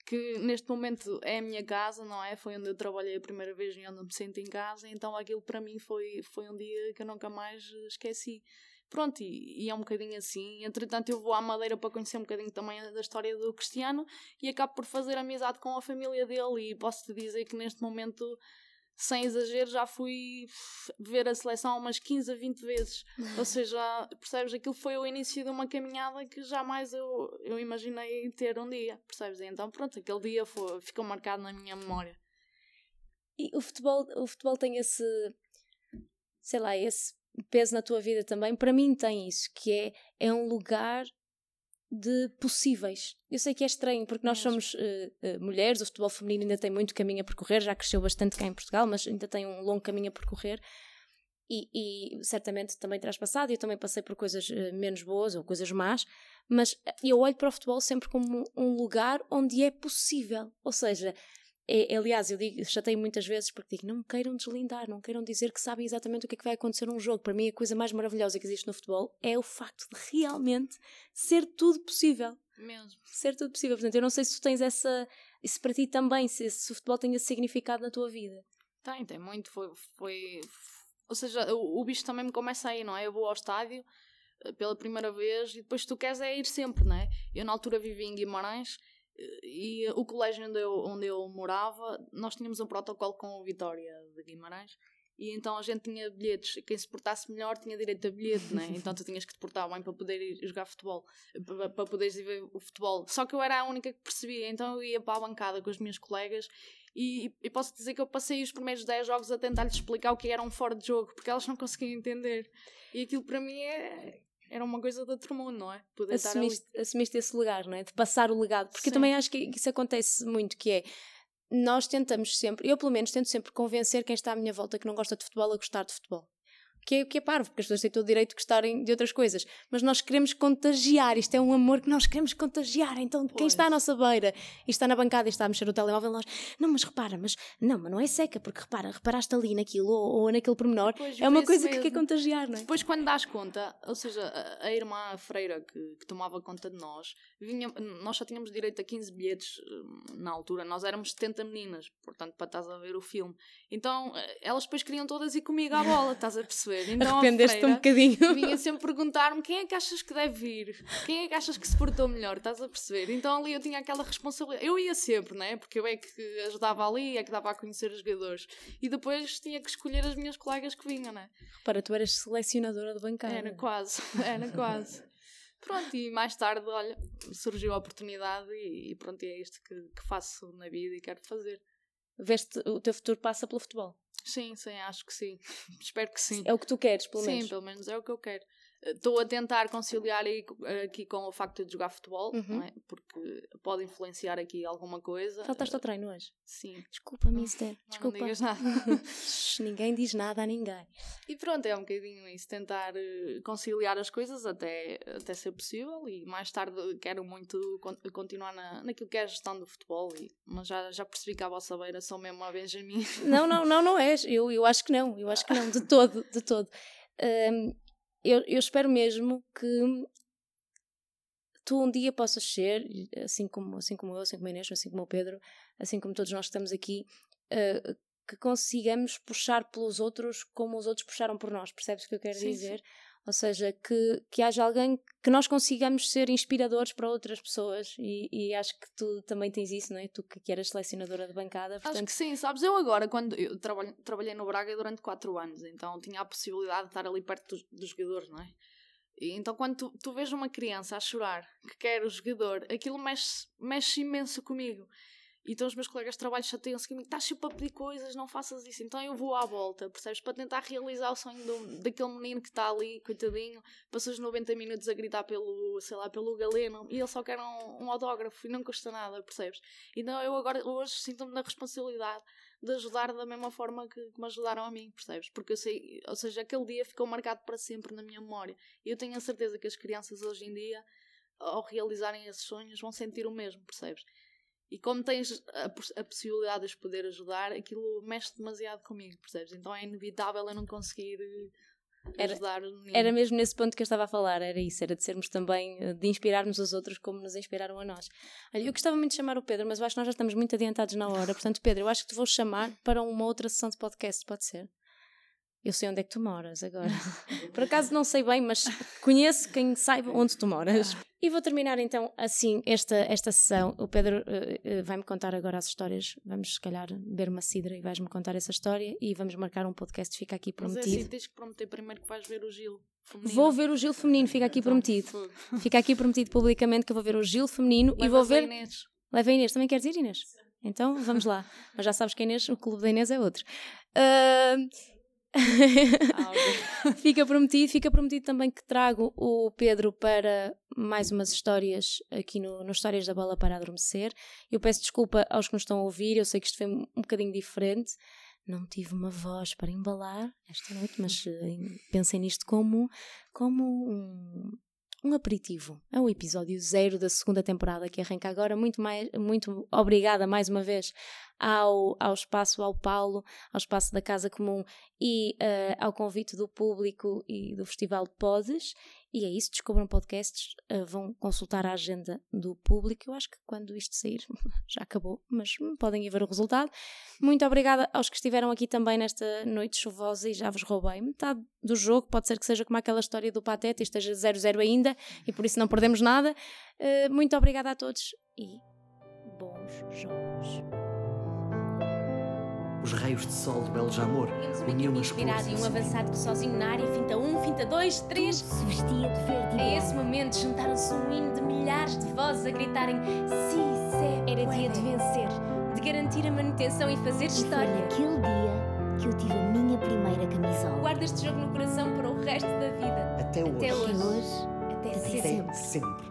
que neste momento é a minha casa, não é? Foi onde eu trabalhei a primeira vez e onde me sinto em casa. Então aquilo para mim foi, foi um dia que eu nunca mais esqueci. Pronto, e, e é um bocadinho assim. Entretanto, eu vou à Madeira para conhecer um bocadinho também da história do Cristiano e acabo por fazer amizade com a família dele. E posso-te dizer que neste momento sem exagero, já fui ver a seleção umas 15 a 20 vezes. Ou seja, percebes? Aquilo foi o início de uma caminhada que jamais eu, eu imaginei ter um dia, percebes? E então, pronto, aquele dia foi, ficou marcado na minha memória. E o futebol, o futebol tem esse, sei lá, esse peso na tua vida também. Para mim tem isso, que é, é um lugar de possíveis. Eu sei que é estranho, porque nós somos eh, eh, mulheres, o futebol feminino ainda tem muito caminho a percorrer, já cresceu bastante cá em Portugal, mas ainda tem um longo caminho a percorrer. E, e certamente também terás passado, eu também passei por coisas eh, menos boas ou coisas más, mas eu olho para o futebol sempre como um lugar onde é possível. Ou seja, é, aliás, eu digo, chatei muitas vezes porque digo, não me queiram deslindar, não queiram dizer que sabem exatamente o que é que vai acontecer num jogo. Para mim, a coisa mais maravilhosa que existe no futebol é o facto de realmente ser tudo possível. Mesmo. Ser tudo possível. Portanto, eu não sei se tu tens essa. Isso para ti também, se, se o futebol tem esse significado na tua vida. Tem, tem muito. Foi, foi... Ou seja, o, o bicho também me começa aí, não é? Eu vou ao estádio eh, pela primeira vez e depois tu queres é ir sempre, não é? Eu na altura vivia em Guimarães e o colégio onde eu, onde eu morava, nós tínhamos um protocolo com o Vitória de Guimarães e então a gente tinha bilhetes. Quem se portasse melhor tinha direito a bilhete, né? Então tu tinhas que te portar bem para poder ir jogar futebol, para, poderes ir ver o futebol. Só que eu era a única que percebia, então eu ia para a bancada com os meus colegas e, e posso dizer que eu passei os primeiros 10 jogos a tentar-lhes explicar o que era um fora de jogo, porque elas não conseguiam entender. E aquilo para mim é, era uma coisa de outro mundo, não é? Poder. Assumiste, assumiste esse lugar, não é? De passar o legado. Porque eu também acho que isso acontece muito, que é nós tentamos sempre, eu pelo menos tento sempre convencer quem está à minha volta que não gosta de futebol a gostar de futebol. Que é, que é parvo, porque as pessoas têm todo o direito de gostarem de outras coisas. Mas nós queremos contagiar, isto é um amor que nós queremos contagiar. Então, quem Pois. está à nossa beira e está na bancada e está a mexer no telemóvel, nós, não, mas repara, mas não, mas não é seca, porque repara, reparaste ali naquilo ou, ou naquele pormenor. Pois, é uma coisa que quer mesmo. contagiar, não é? Depois, quando dás conta, ou seja, a, a irmã Freira que, que tomava conta de nós, vinha, nós só tínhamos direito a 15 bilhetes hum, na altura, nós éramos 70 meninas, portanto, para estás a ver o filme. Então, eh, elas depois queriam todas ir comigo à bola, estás a perceber? Então, a Arrependeste-te um bocadinho. vinha sempre perguntar-me quem é que achas que deve vir, quem é que achas que se portou melhor, estás a perceber? Então ali eu tinha aquela responsabilidade. Eu ia sempre, né? Porque eu é que ajudava ali, é que dava a conhecer os jogadores. E depois tinha que escolher as minhas colegas que vinham, né? Para, tu eras selecionadora de bancada. Era quase, era quase. Pronto, e mais tarde, olha, surgiu a oportunidade e, e pronto, e é isto que, que faço na vida e quero fazer. Veste, o teu futuro passa pelo futebol. Sim, sim, acho que sim. Espero que sim. É o que tu queres, pelo sim, menos. pelo menos é o que eu quero. Estou a tentar conciliar aqui com o facto de jogar futebol, Uhum. não é? porque pode influenciar aqui alguma coisa. Faltaste ao treino hoje. Sim, Desculpa, mister. não Desculpa. digas nada. Ninguém diz nada a ninguém. E pronto, é um bocadinho isso, tentar eh, conciliar as coisas até, até ser possível e mais tarde quero muito con- continuar na, naquilo que é a gestão do futebol, e, mas já, já percebi que à vossa beira sou mesmo a Benjamin. Não, não, não, não és. Eu, eu acho que não. Eu acho que não. De todo, de todo. Hum, eu, eu espero mesmo que tu um dia possas ser, assim como, assim como eu, assim como a Inês, assim como o Pedro, assim como todos nós que estamos aqui, uh, que consigamos puxar pelos outros como os outros puxaram por nós, percebes o que eu quero Sim, dizer? Ou seja, que, que haja alguém que nós consigamos ser inspiradores para outras pessoas e, e acho que tu também tens isso, não é? Tu que, que eras selecionadora de bancada, Acho portanto, que sim, sabes? Eu agora, quando eu trabalho, trabalhei no Braga durante 4 anos, então tinha a possibilidade de estar ali perto dos, dos jogadores, não é? E então quando tu, tu vês uma criança a chorar que quer o jogador, aquilo mexe, mexe imenso comigo. Então os meus colegas de trabalho chateiam-se comigo, estás sempre a pedir coisas, não faças isso. Então eu vou à volta, percebes? Para tentar realizar o sonho do- daquele menino que está ali, coitadinho, passou os 90 minutos a gritar pelo, sei lá, pelo galeno e ele só quer um, um autógrafo e não custa nada, percebes? Então eu agora, hoje, sinto-me na responsabilidade de ajudar da mesma forma que, que me ajudaram a mim, percebes? Porque eu sei, ou seja, aquele dia ficou marcado para sempre na minha memória. E eu tenho a certeza que as crianças hoje em dia, ao realizarem esses sonhos, vão sentir o mesmo, percebes? E como tens a, a possibilidade de os poder ajudar, aquilo mexe demasiado comigo, percebes? Então é inevitável eu não conseguir Era- ajudar o menino. Era mesmo nesse ponto que eu estava a falar, era isso, era de sermos também, de inspirarmos os outros como nos inspiraram a nós. Olha, eu gostava muito de chamar o Pedro, mas eu acho que nós já estamos muito adiantados na hora, portanto, Pedro, eu acho que te vou chamar para uma outra sessão de podcast, pode ser? Eu sei onde é que tu moras agora. Por acaso não sei bem, mas conheço quem saiba onde tu moras. E vou terminar então assim esta, esta sessão. O Pedro eh, eh, vai-me contar agora as histórias. Vamos, se calhar, beber uma cidra e vais-me contar essa história e vamos marcar um podcast. Fica aqui Mas é prometido. assim, tens que prometer primeiro que vais ver o Gil. feminino. Vou ver o Gil feminino, fica aqui Então, prometido. fogo. Fica aqui prometido publicamente que eu vou ver o Gil feminino e vou Levas a ver. Inês. Leva a Inês, também queres ir, Inês? Então vamos lá. Mas já sabes que a Inês, o clube da Inês é outro. Ah, Ah, ok. fica prometido, fica prometido também que trago o Pedro para mais umas histórias aqui no, no Histórias da Bola para Adormecer. Eu peço desculpa aos que nos estão a ouvir, eu sei que isto foi um bocadinho diferente. Não tive uma voz para embalar esta noite, mas eh, pensem nisto como, como um, um aperitivo. É o episódio zero da segunda temporada que arranca agora. Muito, mais, muito obrigada mais uma vez ao, ao espaço, ao Paulo, ao espaço da Casa Comum e eh, ao convite do público e do Festival de Podes. E é isso, descubram podcasts, eh, vão consultar a agenda do público. Eu acho que quando isto sair já acabou, mas podem ir ver o resultado. Muito obrigada aos que estiveram aqui também nesta noite chuvosa e já vos roubei metade do jogo. Pode ser que seja como aquela história do Pateta e esteja 0-0 ainda e por isso não perdemos nada. Eh, muito obrigada a todos e bons jogos. Os raios de sol de Beljamor Temos uniam-nas inspirado e um avançado que sozinho na área, finta um, finta dois, três. Se vestia de verde e A esse momento juntaram-se um hino de milhares de vozes a gritarem Si, se Era dia de vencer. de garantir a manutenção e fazer E foi história. naquele dia que eu tive a minha primeira camisola. Guarda este jogo no coração para o resto da vida. Até hoje. Até Até hoje. Até Até sempre. Sempre.